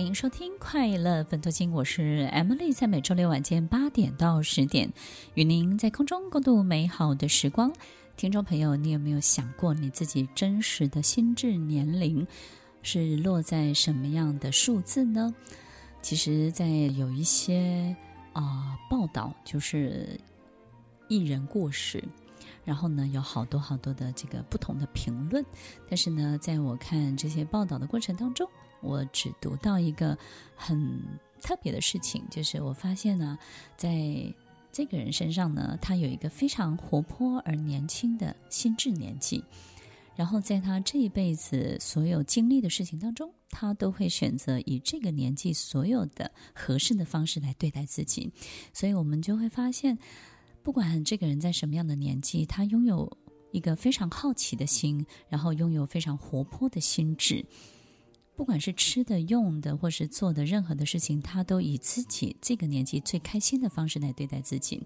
欢迎收听《快乐分多金》，我是 Emily，在每周六晚间八点到十点，与您在空中共度美好的时光。听众朋友，你有没有想过你自己真实的心智年龄是落在什么样的数字呢？其实，在有一些啊、报道，就是艺人过世，然后呢，有好多好多的这个不同的评论，但是呢，在我看这些报道的过程当中，我只读到一个很特别的事情，就是我发现呢，在这个人身上呢，他有一个非常活泼而年轻的心智年纪，然后在他这一辈子所有经历的事情当中，他都会选择以这个年纪所有的合适的方式来对待自己，所以我们就会发现，不管这个人在什么样的年纪，他拥有一个非常好奇的心，然后拥有非常活泼的心智。不管是吃的、用的，或是做的任何的事情，他都以自己这个年纪最开心的方式来对待自己。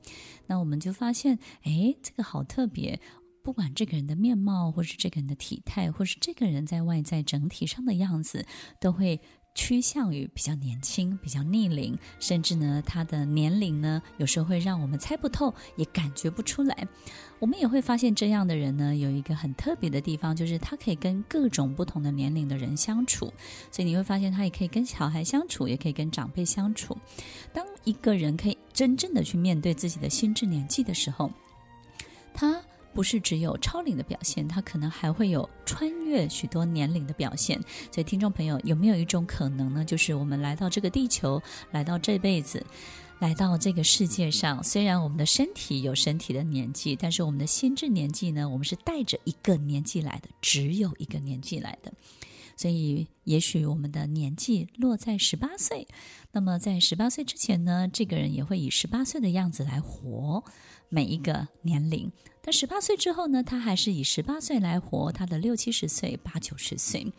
那我们就发现，哎，这个好特别。不管这个人的面貌，或是这个人的体态，或是这个人在外在整体上的样子，都会。趋向于比较年轻、比较逆龄，甚至呢，他的年龄呢，有时候会让我们猜不透，也感觉不出来。我们也会发现，这样的人呢，有一个很特别的地方，就是他可以跟各种不同的年龄的人相处。所以你会发现，他也可以跟小孩相处，也可以跟长辈相处。当一个人可以真正的去面对自己的心智年纪的时候，他。不是只有超龄的表现，它可能还会有穿越许多年龄的表现。所以，听众朋友，有没有一种可能呢？就是我们来到这个地球，来到这辈子，来到这个世界上，虽然我们的身体有身体的年纪，但是我们的心智年纪呢？我们是带着一个年纪来的，只有一个年纪来的。所以，也许我们的年纪落在十八岁，那么在十八岁之前呢，这个人也会以十八岁的样子来活每一个年龄。但十八岁之后呢，他还是以十八岁来活他的六七十岁、八九十岁。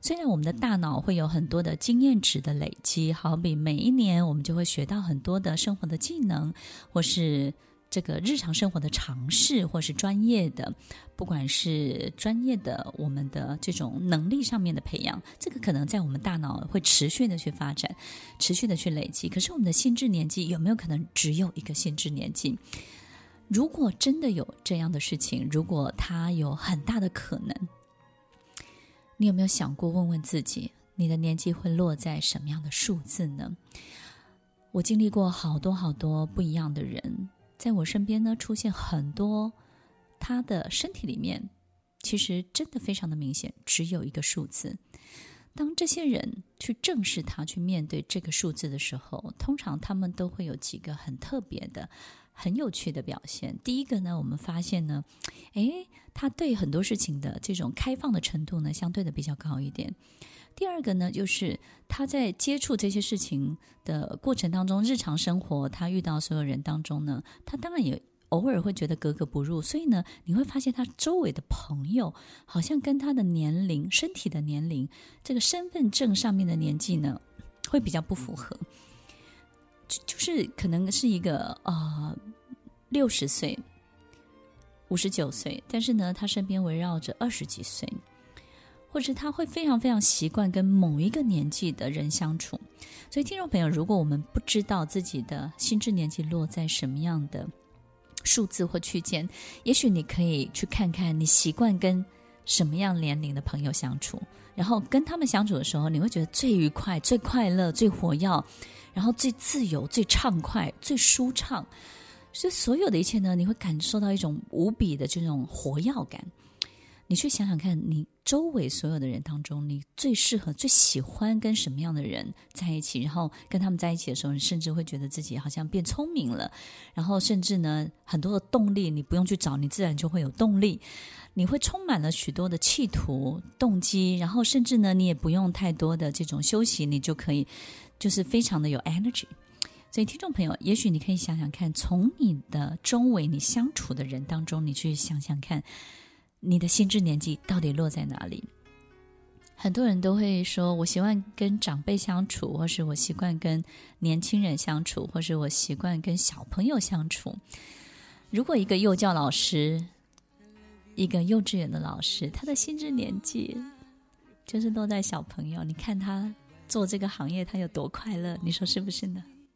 虽然我们的大脑会有很多的经验值的累积，好比每一年我们就会学到很多的生活的技能，或是这个日常生活的尝试，或是专业的，不管是专业的我们的这种能力上面的培养，这个可能在我们大脑会持续的去发展，持续的去累积。可是我们的心智年纪有没有可能只有一个心智年纪？如果真的有这样的事情，如果它有很大的可能，你有没有想过问问自己，你的年纪会落在什么样的数字呢？我经历过好多好多不一样的人，在我身边呢，出现很多，他的身体里面其实真的非常的明显，只有一个数字。当这些人去正视他，去面对这个数字的时候，通常他们都会有几个很特别的。很有趣的表现。第一个呢，我们发现呢，诶，他对很多事情的这种开放的程度呢，相对的比较高一点。第二个呢，就是他在接触这些事情的过程当中，日常生活他遇到所有人当中呢，他当然也偶尔会觉得格格不入。所以呢，你会发现他周围的朋友好像跟他的年龄、身体的年龄、这个身份证上面的年纪呢，会比较不符合。就就是可能是一个呃六十岁、五十九岁，但是呢，他身边围绕着二十几岁，或者他会非常非常习惯跟某一个年纪的人相处。所以，听众朋友，如果我们不知道自己的心智年纪落在什么样的数字或区间，也许你可以去看看你习惯跟什么样年龄的朋友相处，然后跟他们相处的时候，你会觉得最愉快、最快乐、最活跃。然后最自由、最畅快、最舒畅，所以所有的一切呢，你会感受到一种无比的这种活跃感。你去想想看，你周围所有的人当中，你最适合、最喜欢跟什么样的人在一起？然后跟他们在一起的时候，你甚至会觉得自己好像变聪明了。然后甚至呢，很多的动力你不用去找，你自然就会有动力。你会充满了许多的企图、动机，然后甚至呢，你也不用太多的这种休息，你就可以就是非常的有 energy。所以，听众朋友，也许你可以想想看，从你的周围你相处的人当中，你去想想看。你的心智年纪到底落在哪里？很多人都会说，我习惯跟长辈相处，或是我习惯跟年轻人相处，或是我习惯跟小朋友相处。如果一个幼教老师，一个幼稚园的老师，他的心智年纪就是落在小朋友，你看他做这个行业，他有多快乐？你说是不是呢？